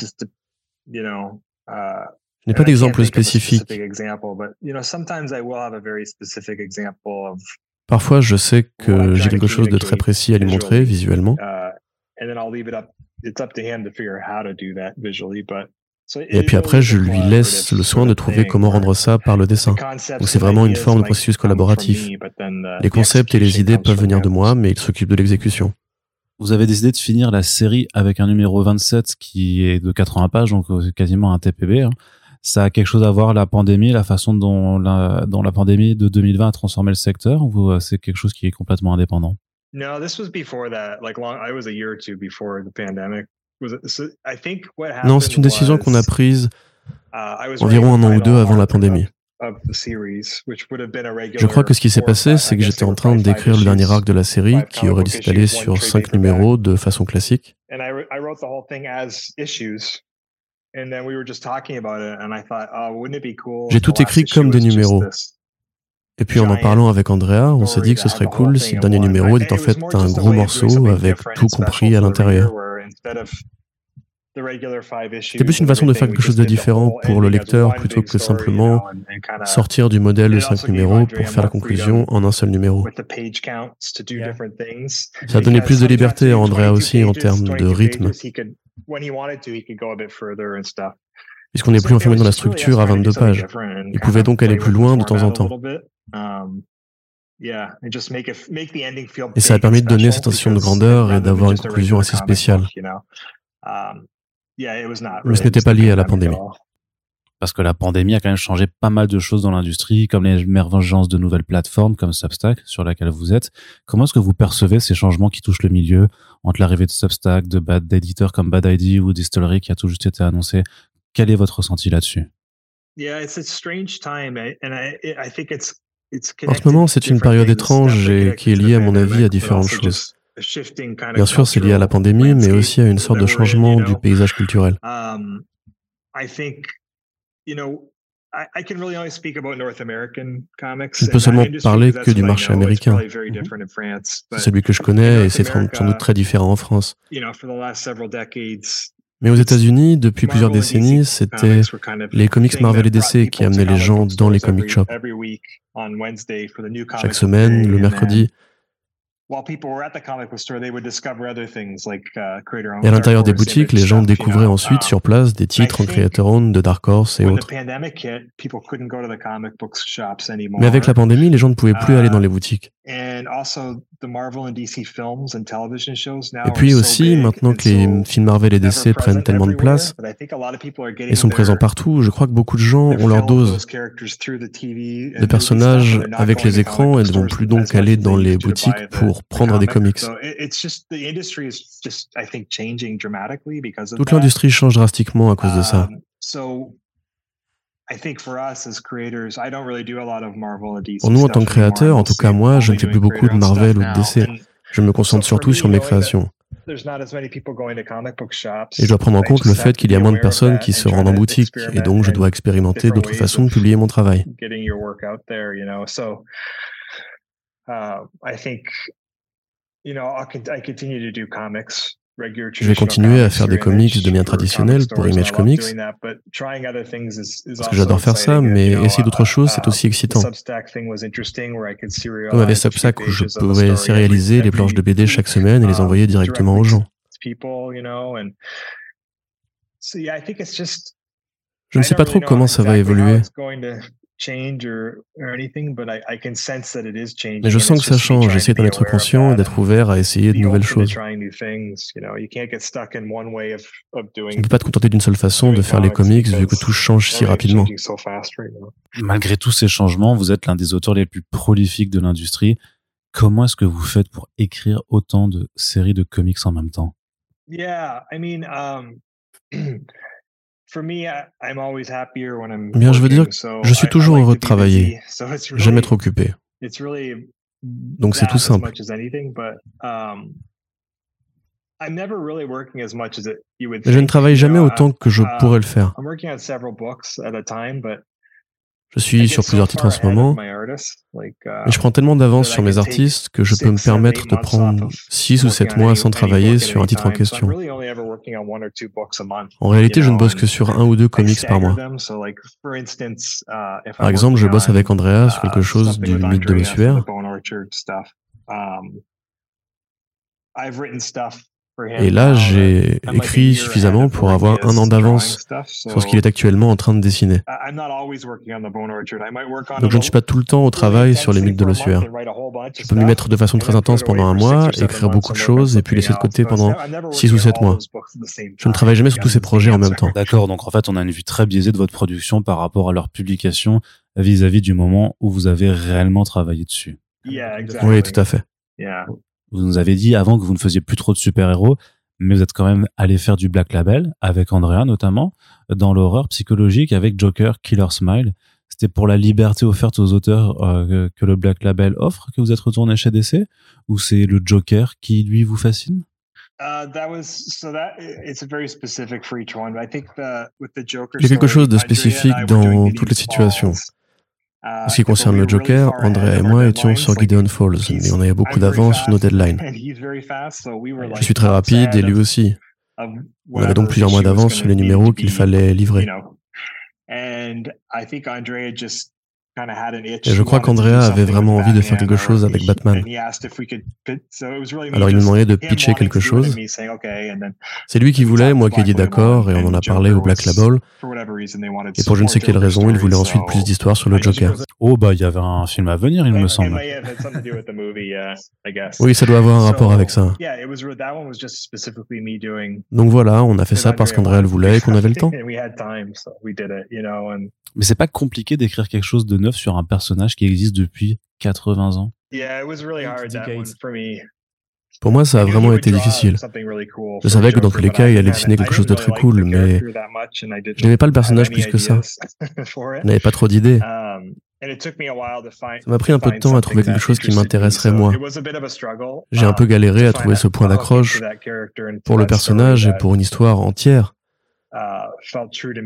Uh, je n'ai pas d'exemple spécifique. Parfois, je sais que j'ai quelque chose de très précis à lui montrer visuellement. Et puis après, je lui laisse le soin de trouver comment rendre ça par le dessin. Donc c'est vraiment une forme de processus collaboratif. Les concepts et les idées peuvent venir de moi, mais il s'occupe de l'exécution. Vous avez décidé de finir la série avec un numéro 27 qui est de 80 pages, donc euh, quasiment un TPB. Hein ça a quelque chose à voir la pandémie, la façon dont la, dont la pandémie de 2020 a transformé le secteur ou euh, c'est quelque chose qui est complètement indépendant? Non, c'est une décision qu'on a prise uh, environ un an ou deux avant la pandémie. Je crois que ce qui s'est passé, c'est que j'étais en train d'écrire le dernier arc de la série qui aurait dû s'étaler sur cinq numéros de façon classique. J'ai tout écrit comme des numéros. Et puis en en parlant avec Andrea, on s'est dit que ce serait cool si le dernier numéro était en fait un gros morceau avec tout compris à l'intérieur. C'était plus une façon de faire quelque chose de différent pour le lecteur plutôt que simplement sortir du modèle de cinq numéros pour faire la conclusion en un seul numéro. Ça a donné plus de liberté à Andrea aussi en termes de rythme. Puisqu'on n'est plus enfermé dans la structure à 22 pages. Il pouvait donc aller plus loin de temps en temps. Um, et ça a permis de donner cette sensation de grandeur et d'avoir une conclusion assez spéciale. Mais ce n'était pas lié à la pandémie. parce que la pandémie a quand même changé pas mal de choses dans l'industrie, comme l'émergence de nouvelles plateformes comme Substack sur laquelle vous êtes. Comment est-ce que vous percevez ces changements qui touchent le milieu entre l'arrivée de Substack, de bad d'éditeurs comme Bad ID ou Distillery qui a tout juste été annoncé? Quel est votre ressenti là-dessus? En ce moment, c'est une période étrange et qui est liée, à mon avis, à différentes choses. Bien sûr, c'est lié à la pandémie, mais aussi à une sorte de changement du paysage culturel. Um, je ne peux seulement parler que du marché américain. C'est celui que je connais et c'est sans doute très différent en France. Mais aux États-Unis, depuis plusieurs décennies, c'était les comics Marvel et DC qui amenaient les gens dans les comic shops. Chaque semaine, le mercredi, à l'intérieur des boutiques, les gens découvraient ensuite sur place des titres en Creator Own de Dark Horse et autres. Mais avec la pandémie, les gens ne pouvaient plus aller dans les boutiques. Et puis aussi, maintenant que les films Marvel et DC prennent tellement de place et sont présents partout, je crois que beaucoup de gens ont leur dose de personnages avec les écrans et ne vont plus donc aller dans les boutiques pour prendre des comics. Toute l'industrie change drastiquement à cause de ça. Pour nous, en tant que créateurs, en tout cas moi, je ne fais plus beaucoup de Marvel ou de DC. Je me concentre surtout sur mes créations. Et je dois prendre en compte le fait qu'il y a moins de personnes qui se rendent en boutique, et donc je dois expérimenter d'autres façons de publier mon travail. Je vais continuer à faire des comics de manière traditionnelle pour Image Comics, parce que j'adore faire ça, mais essayer d'autres choses, c'est aussi excitant. Comme avec Substack où je pouvais sérialiser les planches de BD chaque semaine et les envoyer directement aux gens. Je ne sais pas trop comment ça va évoluer. Mais je sens que ça change. J'essaie d'en être conscient et d'être ouvert à essayer de nouvelles choses. Tu ne peux pas te contenter d'une seule façon de faire les comics vu que tout change si rapidement. Malgré tous ces changements, vous êtes l'un des auteurs les plus prolifiques de l'industrie. Comment est-ce que vous faites pour écrire autant de séries de comics en même temps? Bien, je veux dire, je suis toujours heureux de travailler. J'aime être occupé. Donc c'est tout simple. Um, je ne travaille jamais autant que je pourrais le faire. Je suis sur plusieurs titres en ce moment, mais je prends tellement d'avance sur mes artistes que je peux me permettre de prendre 6 ou 7 mois sans travailler sur un titre en question. En réalité, je ne bosse que sur un ou deux comics par mois. Par exemple, je bosse avec Andrea sur quelque chose du mythe de l'ossuaire. Et là, j'ai écrit suffisamment pour avoir un an d'avance sur ce qu'il est actuellement en train de dessiner. Donc je ne suis pas tout le temps au travail sur les mythes de l'ossuaire. Je peux m'y mettre de façon très intense pendant un mois, écrire beaucoup de choses et puis laisser de côté pendant six ou sept mois. Je ne travaille jamais sur tous ces projets en même temps. D'accord, donc en fait on a une vue très biaisée de votre production par rapport à leur publication vis-à-vis du moment où vous avez réellement travaillé dessus. Oui, tout à fait. Vous nous avez dit avant que vous ne faisiez plus trop de super-héros, mais vous êtes quand même allé faire du Black Label, avec Andrea notamment, dans l'horreur psychologique avec Joker Killer Smile. C'était pour la liberté offerte aux auteurs euh, que le Black Label offre que vous êtes retourné chez DC Ou c'est le Joker qui, lui, vous fascine? Il y a quelque chose de spécifique dans toutes les situations. En ce qui concerne le Joker, Andrea et moi étions sur Gideon Falls, mais on avait beaucoup d'avance sur nos deadlines. Je suis très rapide et lui aussi. On avait donc plusieurs mois d'avance sur les numéros qu'il fallait livrer. Et je crois qu'Andrea avait vraiment envie de faire quelque chose avec Batman. Alors il me demandait de pitcher quelque chose. C'est lui qui voulait, moi qui ai dit d'accord, et on en a parlé au Black Label. Et pour je ne sais quelle raison, il voulait ensuite plus d'histoires sur le Joker. Oh bah il y avait un film à venir, il me semble. Oui, ça doit avoir un rapport avec ça. Donc voilà, on a fait ça parce qu'Andrea le voulait et qu'on avait le temps. Mais c'est pas compliqué d'écrire quelque chose de neuf sur un personnage qui existe depuis 80 ans. Pour moi, ça a vraiment été difficile. Je savais que dans tous les cas, il allait dessiner quelque chose de très cool, mais je n'aimais pas le personnage plus que ça. Je n'avais pas trop d'idées. Um, ça m'a pris un peu de temps à trouver quelque chose qui m'intéresserait moi. J'ai un peu um, galéré à trouver ce point d'accroche pour le personnage et pour une histoire entière. Uh,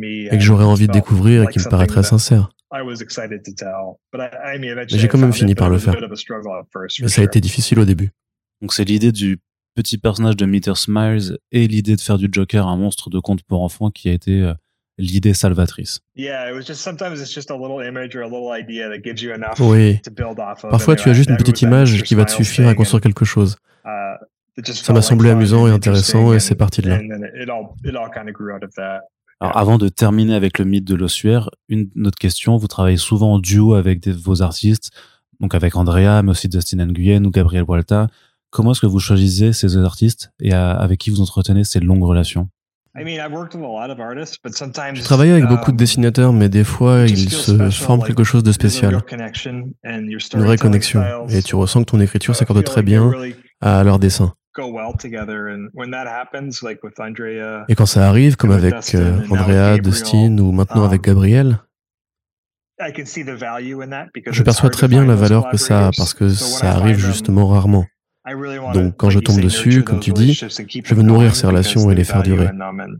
et que j'aurais envie de découvrir et qui me paraîtrait sincère. Mais j'ai quand même fini par le faire. Mais ça a été difficile au début. Donc c'est l'idée du petit personnage de Meter Smiles et l'idée de faire du Joker un monstre de conte pour enfants qui a été euh, l'idée salvatrice. Oui. Parfois, tu as juste une petite image qui va te suffire à construire quelque chose. Uh, ça m'a semblé amusant et intéressant et c'est parti de là. Alors, avant de terminer avec le mythe de l'ossuaire, une autre question. Vous travaillez souvent en duo avec vos artistes. donc avec Andrea, mais aussi Dustin Nguyen ou Gabriel Walta. Comment est-ce que vous choisissez ces artistes et avec qui vous entretenez ces longues relations? Je travaille avec beaucoup de um, dessinateurs, mais des fois, il se forme quelque chose de spécial. Une vraie connexion. Et tu ressens que ton écriture s'accorde très bien à leur dessin. Et quand ça arrive, comme avec euh, Andrea, Dustin ou maintenant avec um, Gabriel, je perçois très bien la valeur que ça a parce que ça arrive justement rarement. Donc quand je tombe dessus, comme tu dis, je veux nourrir ces relations et les faire durer,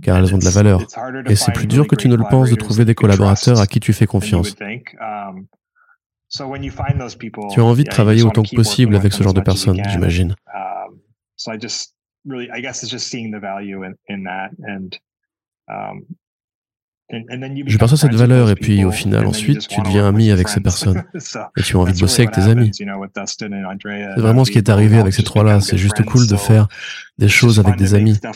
car elles ont de la valeur. Et c'est plus dur que tu ne le penses de trouver des collaborateurs à qui tu fais confiance. Um, tu as envie de travailler autant que possible avec ce genre de personnes, j'imagine. Je perçois cette valeur et puis au final ensuite tu deviens ami avec ces personnes et tu as envie de bosser avec tes amis. C'est vraiment ce qui est arrivé avec ces trois-là. C'est juste cool de faire des choses avec des amis.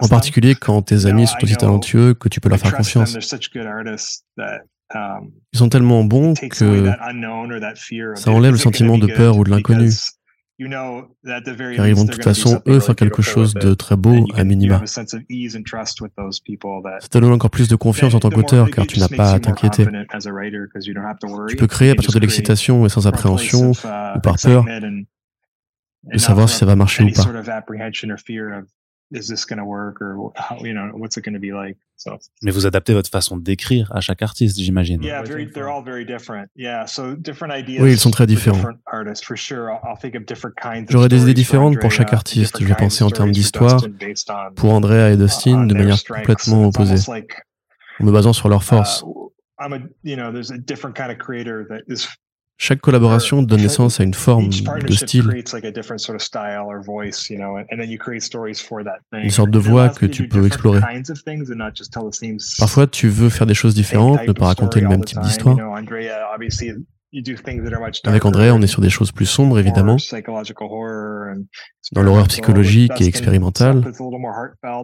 En particulier quand tes amis sont aussi talentueux que tu peux leur faire confiance. Ils sont tellement bons que ça enlève le sentiment de peur ou de l'inconnu car ils vont de toute façon, eux, faire quelque chose de très beau à minima. Ça te donne encore plus de confiance en tant qu'auteur, car tu n'as pas à t'inquiéter. Tu peux créer à partir de l'excitation et sans appréhension, uh, ou par peur, de savoir si ça va marcher ou pas. Mais vous adaptez votre façon d'écrire à chaque artiste, j'imagine. Oui, ils sont très différents. J'aurais des idées différentes pour chaque artiste. Je vais penser en termes d'histoire. Pour Andrea et Dustin, de manière complètement opposée, en me basant sur leurs forces. Chaque collaboration donne naissance à une forme de style, une sorte de voix que tu peux explorer. Parfois, tu veux faire des choses différentes, ne pas raconter le même type d'histoire. Avec André, on est sur des choses plus sombres, évidemment, dans l'horreur psychologique et expérimentale,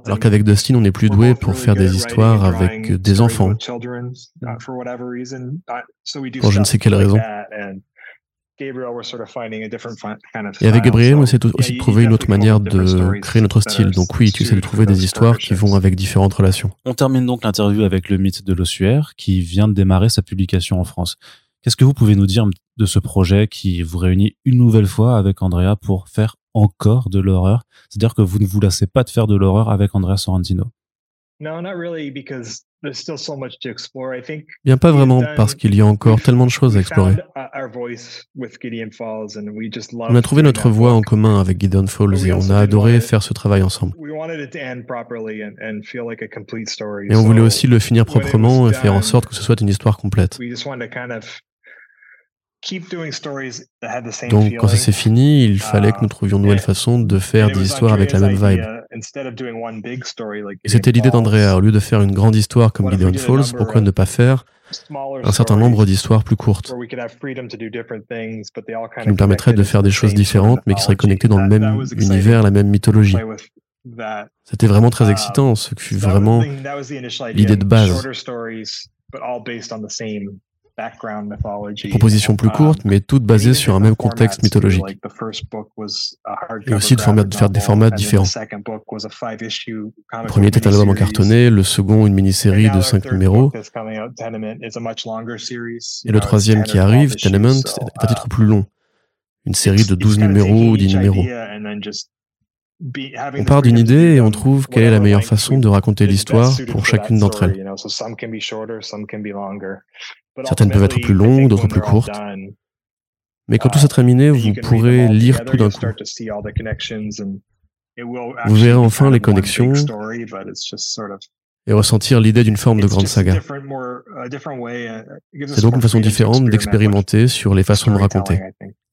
alors qu'avec Dustin, on est plus doué pour faire des histoires avec des enfants, pour je ne sais quelle raison. Et avec Gabriel, on essaie aussi de trouver une autre manière de créer notre style. Donc oui, tu essaies de trouver des histoires qui vont avec différentes relations. On termine donc l'interview avec le mythe de l'ossuaire qui vient de démarrer sa publication en France. Qu'est-ce que vous pouvez nous dire de ce projet qui vous réunit une nouvelle fois avec Andrea pour faire encore de l'horreur? C'est-à-dire que vous ne vous lassez pas de faire de l'horreur avec Andrea Sorrentino Bien pas vraiment, parce qu'il y a encore tellement de choses à explorer. On a trouvé notre voix en commun avec Gideon Falls et on a adoré faire ce travail ensemble. Et on voulait aussi le finir proprement et faire en sorte que ce soit une histoire complète. Donc, quand ça s'est fini, il fallait que nous trouvions une nouvelle façon de faire des histoires avec la même vibe. C'était l'idée d'Andrea. Au lieu de faire une grande histoire comme Gideon Falls, pourquoi ne pas faire un certain nombre d'histoires plus courtes? qui nous permettraient de faire des choses différentes, mais qui seraient connectées dans le même univers, la même mythologie. C'était vraiment très excitant, ce fut vraiment l'idée de base. Propositions plus courtes, mais toutes basées sur un même contexte mythologique. Et aussi de, faire des formats différents. Le premier était un album en cartonné, le second une mini-série de 5 numéros. Et le troisième qui arrive, Tenement, est un titre plus long. Une série de 12 numéros ou 10 numéros. On part d'une idée et on trouve quelle est la meilleure façon de raconter l'histoire pour chacune d'entre elles. Certaines peuvent être plus longues, d'autres plus courtes. Mais quand tout sera terminé, vous pourrez lire tout d'un coup. Vous verrez enfin les connexions et ressentir l'idée d'une forme de grande saga. C'est donc une façon différente d'expérimenter sur les façons de raconter.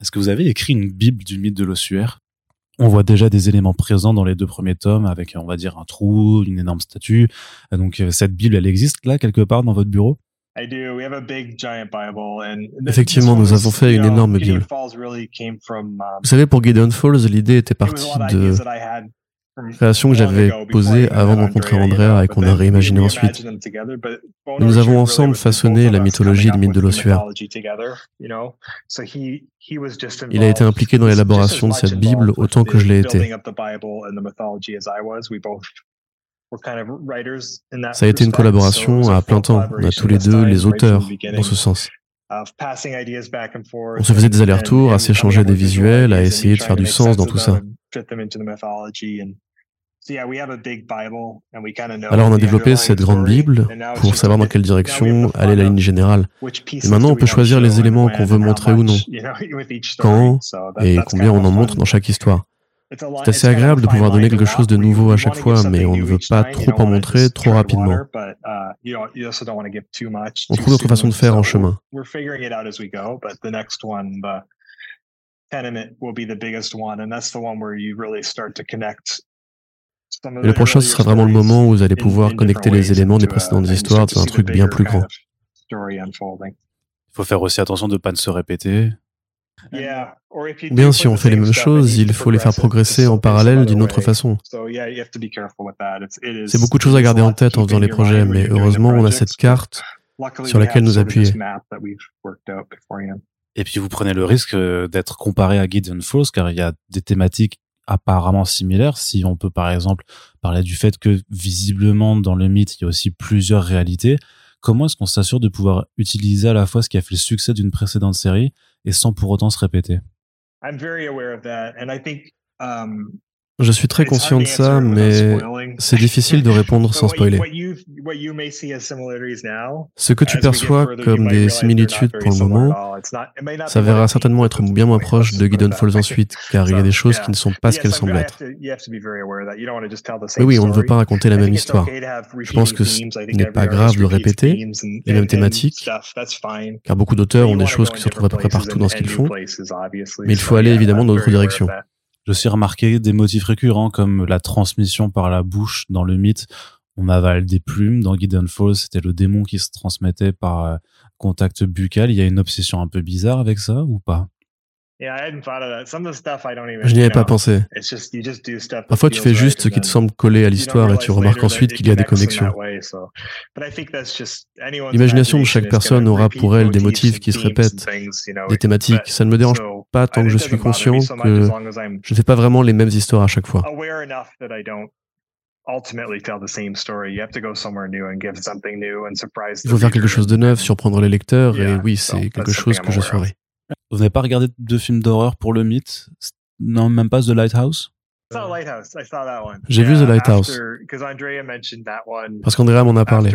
Est-ce que vous avez écrit une Bible du mythe de l'ossuaire? On voit déjà des éléments présents dans les deux premiers tomes avec, on va dire, un trou, une énorme statue. Donc, cette Bible, elle existe là, quelque part dans votre bureau? Effectivement, nous avons fait une énorme Bible. Um, Vous savez, pour Gideon Falls, l'idée était partie de création que j'avais posée avant de rencontrer Andrea et qu'on a réimaginé ensuite. Nous avons ensemble façonné la mythologie du mythe de l'ossuaire. Il a été impliqué dans l'élaboration de cette Bible autant que je l'ai été. Ça a été une collaboration à plein temps. On a tous les deux les auteurs dans ce sens. On se faisait des allers-retours, à s'échanger des visuels, à essayer de faire du sens dans tout ça. Alors on a développé cette grande Bible pour savoir dans quelle direction allait la ligne générale. Et maintenant on peut choisir les éléments qu'on veut montrer ou non, quand et combien on en montre dans chaque histoire. C'est assez agréable de pouvoir donner quelque chose de nouveau à chaque fois, mais on ne veut pas trop en montrer trop rapidement. On trouve d'autres façons de faire en chemin. Et le prochain, ce sera vraiment le moment où vous allez pouvoir connecter les éléments des précédentes histoires dans un truc bien plus grand. Il faut faire aussi attention de ne pas se répéter. Bien, si on fait les mêmes choses, il faut les faire progresser en parallèle d'une autre façon. C'est beaucoup de choses à garder en tête en faisant les projets, mais heureusement, on a cette carte sur laquelle nous appuyer. Et puis vous prenez le risque euh, d'être comparé à Gideon Falls, car il y a des thématiques apparemment similaires. Si on peut par exemple parler du fait que visiblement dans le mythe, il y a aussi plusieurs réalités, comment est-ce qu'on s'assure de pouvoir utiliser à la fois ce qui a fait le succès d'une précédente série et sans pour autant se répéter je suis très conscient de ça, mais c'est difficile de répondre sans spoiler. Ce que tu perçois comme des similitudes pour le moment, ça verra certainement être bien moins proche de Gideon Falls ensuite, car il y a des choses qui ne sont pas ce qu'elles semblent être. Mais oui, on ne veut pas raconter la même histoire. Je pense que ce n'est pas grave de répéter les mêmes thématiques, car beaucoup d'auteurs ont des choses qui se retrouvent à peu près partout dans ce qu'ils font, mais il faut aller évidemment dans d'autres directions. J'ai aussi remarqué des motifs récurrents comme la transmission par la bouche dans le mythe. On avale des plumes. Dans Gideon Falls, c'était le démon qui se transmettait par euh, contact buccal. Il y a une obsession un peu bizarre avec ça ou pas? Je n'y avais pas pensé. Parfois, tu fais juste ce qui te semble coller à l'histoire et tu remarques ensuite qu'il y a des connexions. L'imagination de chaque personne aura pour elle des motifs qui se répètent, des thématiques. Ça ne me dérange pas tant que je suis conscient que je ne fais pas vraiment les mêmes histoires à chaque fois. Il faut faire quelque chose de neuf, surprendre les lecteurs, et oui, c'est quelque chose que je ferai. Vous n'avez pas regardé de films d'horreur pour le mythe? Non, même pas The Lighthouse? J'ai vu The Lighthouse. Parce qu'Andrea m'en a parlé.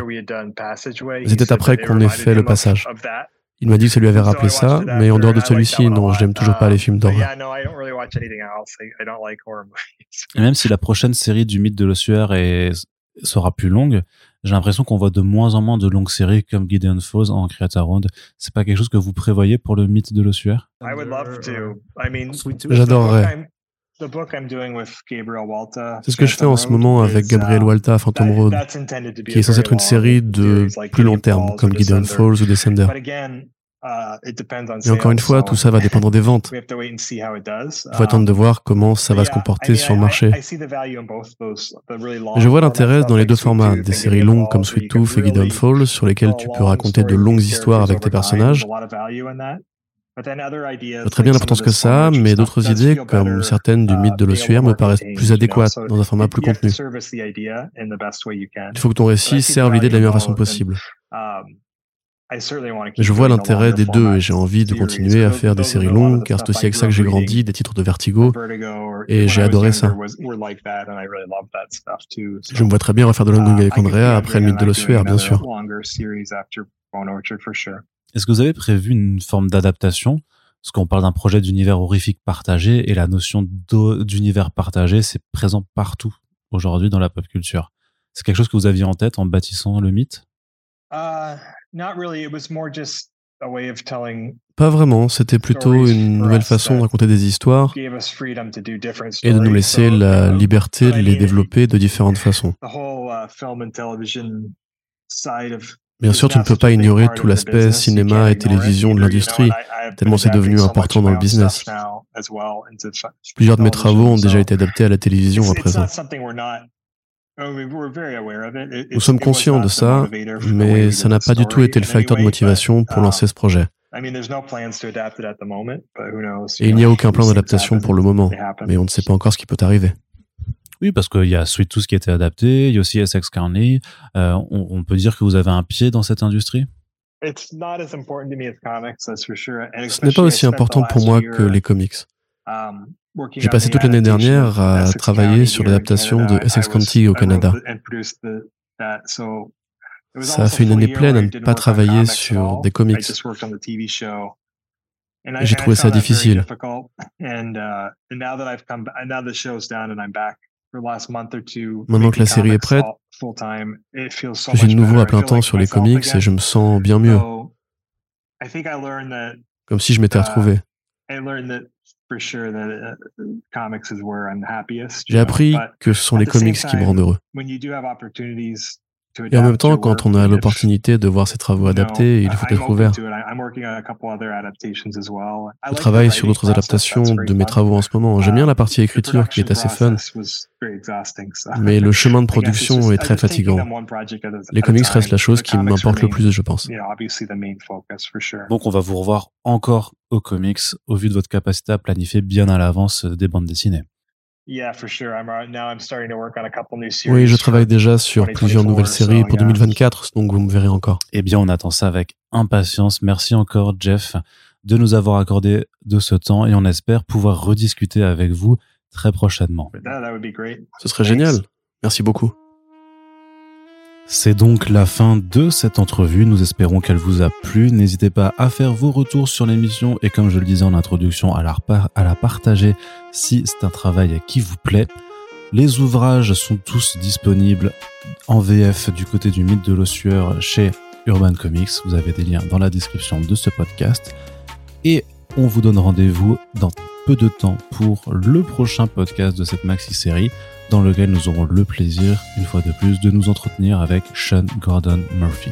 C'était après qu'on ait fait le passage. Il m'a dit que ça lui avait rappelé ça, mais en dehors de celui-ci, non, je n'aime toujours pas les films d'horreur. Et même si la prochaine série du mythe de l'ossuaire sera plus longue, j'ai l'impression qu'on voit de moins en moins de longues séries comme Gideon Falls en Creator Round. C'est pas quelque chose que vous prévoyez pour le mythe de l'ossuaire J'adorerais. C'est ce que je fais en ce moment avec Gabriel uh, Walta, Phantom Road, qui est censé être une série de plus long terme, comme Gideon Falls ou Descender. Uh, Et encore une fois, tout ça va dépendre des ventes. Il faut attendre de um, voir comment ça va se comporter sur le marché. Je vois l'intérêt dans les deux formats, des séries longues comme Sweet Tooth et Gideon Falls, sur lesquelles tu peux raconter de longues histoires avec tes personnages. Très bien l'importance que ça, mais d'autres idées, comme certaines du mythe de uh, l'ossuaire, me paraissent plus adéquates dans un format plus contenu. Il faut que ton récit serve l'idée de la meilleure façon possible. Je vois l'intérêt des deux et j'ai envie de continuer à faire des séries longues car c'est aussi avec ça que j'ai grandi, des titres de Vertigo et j'ai adoré ça. Je me vois très bien refaire de Longue avec Andrea après le mythe de l'ossuaire, bien sûr. Est-ce que vous avez prévu une forme d'adaptation? Parce qu'on parle d'un projet d'univers horrifique partagé et la notion d'univers partagé, c'est présent partout aujourd'hui dans la pop culture. C'est quelque chose que vous aviez en tête en bâtissant le mythe? Uh, pas vraiment, c'était plutôt une nouvelle façon de raconter des histoires et de nous laisser la liberté de les développer de différentes façons. Uh, Bien sûr, tu ne peux pas ignorer tout l'aspect cinéma et télévision de l'industrie, tellement c'est devenu important dans le business. Plusieurs de mes travaux ont déjà été adaptés à la télévision à présent. Nous sommes conscients de ça, mais ça n'a pas du tout été le facteur de motivation pour lancer ce projet. Et il n'y a aucun plan d'adaptation pour le moment, mais on ne sait pas encore ce qui peut arriver. Oui, parce qu'il y a Sweet Tooth qui a été adapté, il y a aussi Essex Carney. Euh, on, on, peut dire que vous avez un pied dans cette industrie? Ce n'est pas aussi important pour moi que les comics. J'ai passé toute l'année dernière à travailler sur l'adaptation de Essex County au Canada. Ça a fait une année pleine à ne pas travailler sur des comics. J'ai trouvé ça difficile. Maintenant que la série est prête, je suis de nouveau à plein temps sur les comics et je me sens bien mieux. Comme si je m'étais uh, retrouvé. J'ai appris que ce sont les comics qui me rendent heureux. Et en même temps, quand on a l'opportunité de voir ces travaux adaptés, il faut être ouvert. Je travaille sur d'autres adaptations de mes travaux en ce moment. J'aime bien la partie écriture qui est assez fun, mais le chemin de production est très fatigant. Les comics restent la chose qui m'importe le plus, je pense. Donc on va vous revoir encore aux comics au vu de votre capacité à planifier bien à l'avance des bandes dessinées. Oui, je travaille déjà sur plusieurs nouvelles séries pour 2024, donc vous me verrez encore. Eh bien, on attend ça avec impatience. Merci encore, Jeff, de nous avoir accordé de ce temps et on espère pouvoir rediscuter avec vous très prochainement. Ce serait génial. Merci beaucoup. C'est donc la fin de cette entrevue. Nous espérons qu'elle vous a plu. N'hésitez pas à faire vos retours sur l'émission et comme je le disais en introduction, à la, partager si c'est un travail qui vous plaît. Les ouvrages sont tous disponibles en VF du côté du mythe de l'ossueur chez Urban Comics. Vous avez des liens dans la description de ce podcast. Et on vous donne rendez-vous dans peu de temps pour le prochain podcast de cette maxi-série dans lequel nous aurons le plaisir, une fois de plus, de nous entretenir avec Sean Gordon Murphy.